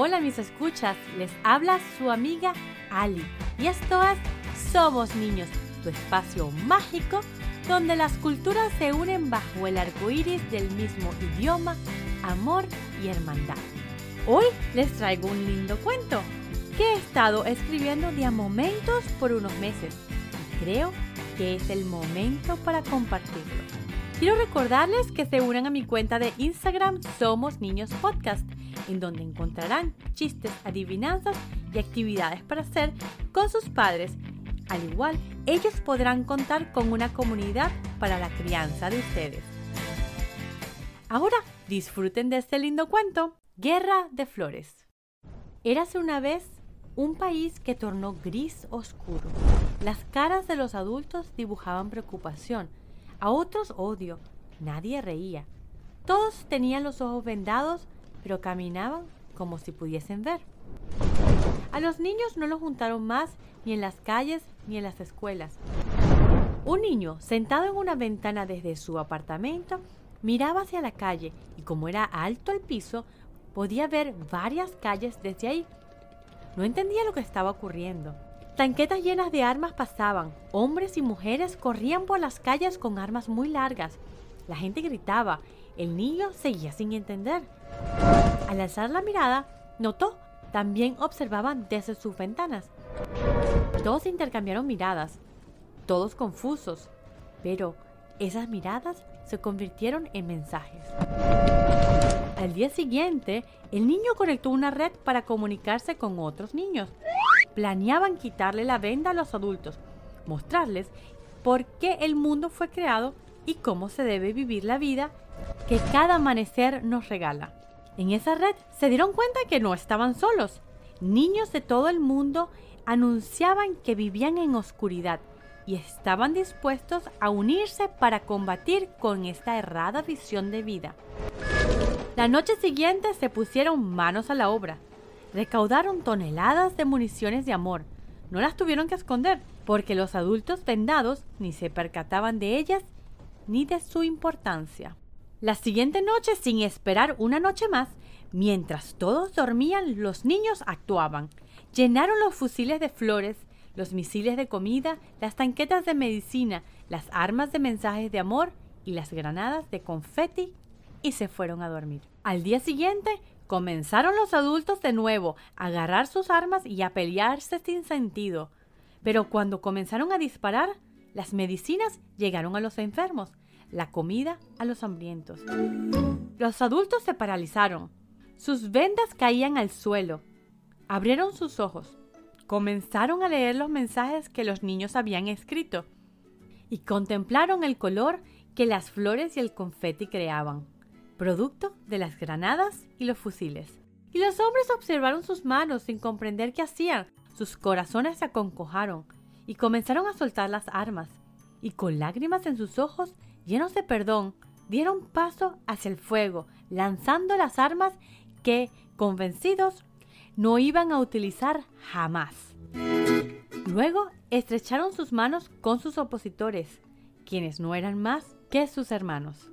Hola mis escuchas, les habla su amiga Ali y esto es Somos Niños, tu espacio mágico donde las culturas se unen bajo el arco iris del mismo idioma, amor y hermandad. Hoy les traigo un lindo cuento que he estado escribiendo de a momentos por unos meses y creo que es el momento para compartirlo. Quiero recordarles que se unan a mi cuenta de Instagram Somos Niños Podcast, en donde encontrarán chistes, adivinanzas y actividades para hacer con sus padres. Al igual, ellos podrán contar con una comunidad para la crianza de ustedes. Ahora disfruten de este lindo cuento, Guerra de Flores. Érase una vez un país que tornó gris oscuro. Las caras de los adultos dibujaban preocupación, a otros odio. Nadie reía. Todos tenían los ojos vendados, pero caminaban como si pudiesen ver. A los niños no los juntaron más ni en las calles ni en las escuelas. Un niño, sentado en una ventana desde su apartamento, miraba hacia la calle y como era alto el piso, podía ver varias calles desde ahí. No entendía lo que estaba ocurriendo. Tanquetas llenas de armas pasaban. Hombres y mujeres corrían por las calles con armas muy largas. La gente gritaba. El niño seguía sin entender. Al alzar la mirada, notó. También observaban desde sus ventanas. Todos intercambiaron miradas, todos confusos, pero esas miradas se convirtieron en mensajes. Al día siguiente, el niño conectó una red para comunicarse con otros niños planeaban quitarle la venda a los adultos, mostrarles por qué el mundo fue creado y cómo se debe vivir la vida que cada amanecer nos regala. En esa red se dieron cuenta que no estaban solos. Niños de todo el mundo anunciaban que vivían en oscuridad y estaban dispuestos a unirse para combatir con esta errada visión de vida. La noche siguiente se pusieron manos a la obra recaudaron toneladas de municiones de amor. No las tuvieron que esconder, porque los adultos vendados ni se percataban de ellas ni de su importancia. La siguiente noche, sin esperar una noche más, mientras todos dormían, los niños actuaban. Llenaron los fusiles de flores, los misiles de comida, las tanquetas de medicina, las armas de mensajes de amor y las granadas de confeti y se fueron a dormir. Al día siguiente, Comenzaron los adultos de nuevo a agarrar sus armas y a pelearse sin sentido. Pero cuando comenzaron a disparar, las medicinas llegaron a los enfermos, la comida a los hambrientos. Los adultos se paralizaron. Sus vendas caían al suelo. Abrieron sus ojos. Comenzaron a leer los mensajes que los niños habían escrito y contemplaron el color que las flores y el confeti creaban producto de las granadas y los fusiles. Y los hombres observaron sus manos sin comprender qué hacían. Sus corazones se aconcojaron y comenzaron a soltar las armas. Y con lágrimas en sus ojos, llenos de perdón, dieron paso hacia el fuego, lanzando las armas que, convencidos, no iban a utilizar jamás. Luego estrecharon sus manos con sus opositores, quienes no eran más que sus hermanos.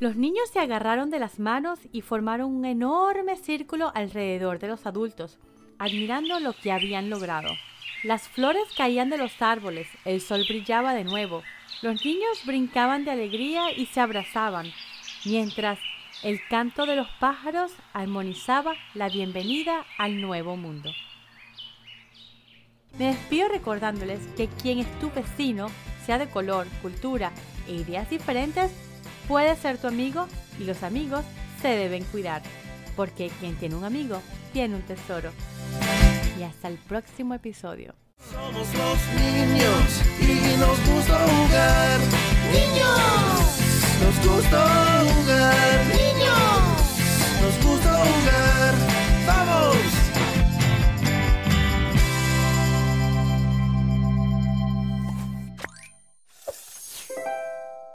Los niños se agarraron de las manos y formaron un enorme círculo alrededor de los adultos, admirando lo que habían logrado. Las flores caían de los árboles, el sol brillaba de nuevo, los niños brincaban de alegría y se abrazaban, mientras el canto de los pájaros armonizaba la bienvenida al nuevo mundo. Me despido recordándoles que quien es tu vecino, sea de color, cultura e ideas diferentes, puede ser tu amigo y los amigos se deben cuidar, porque quien tiene un amigo tiene un tesoro. Y hasta el próximo episodio. Somos los niños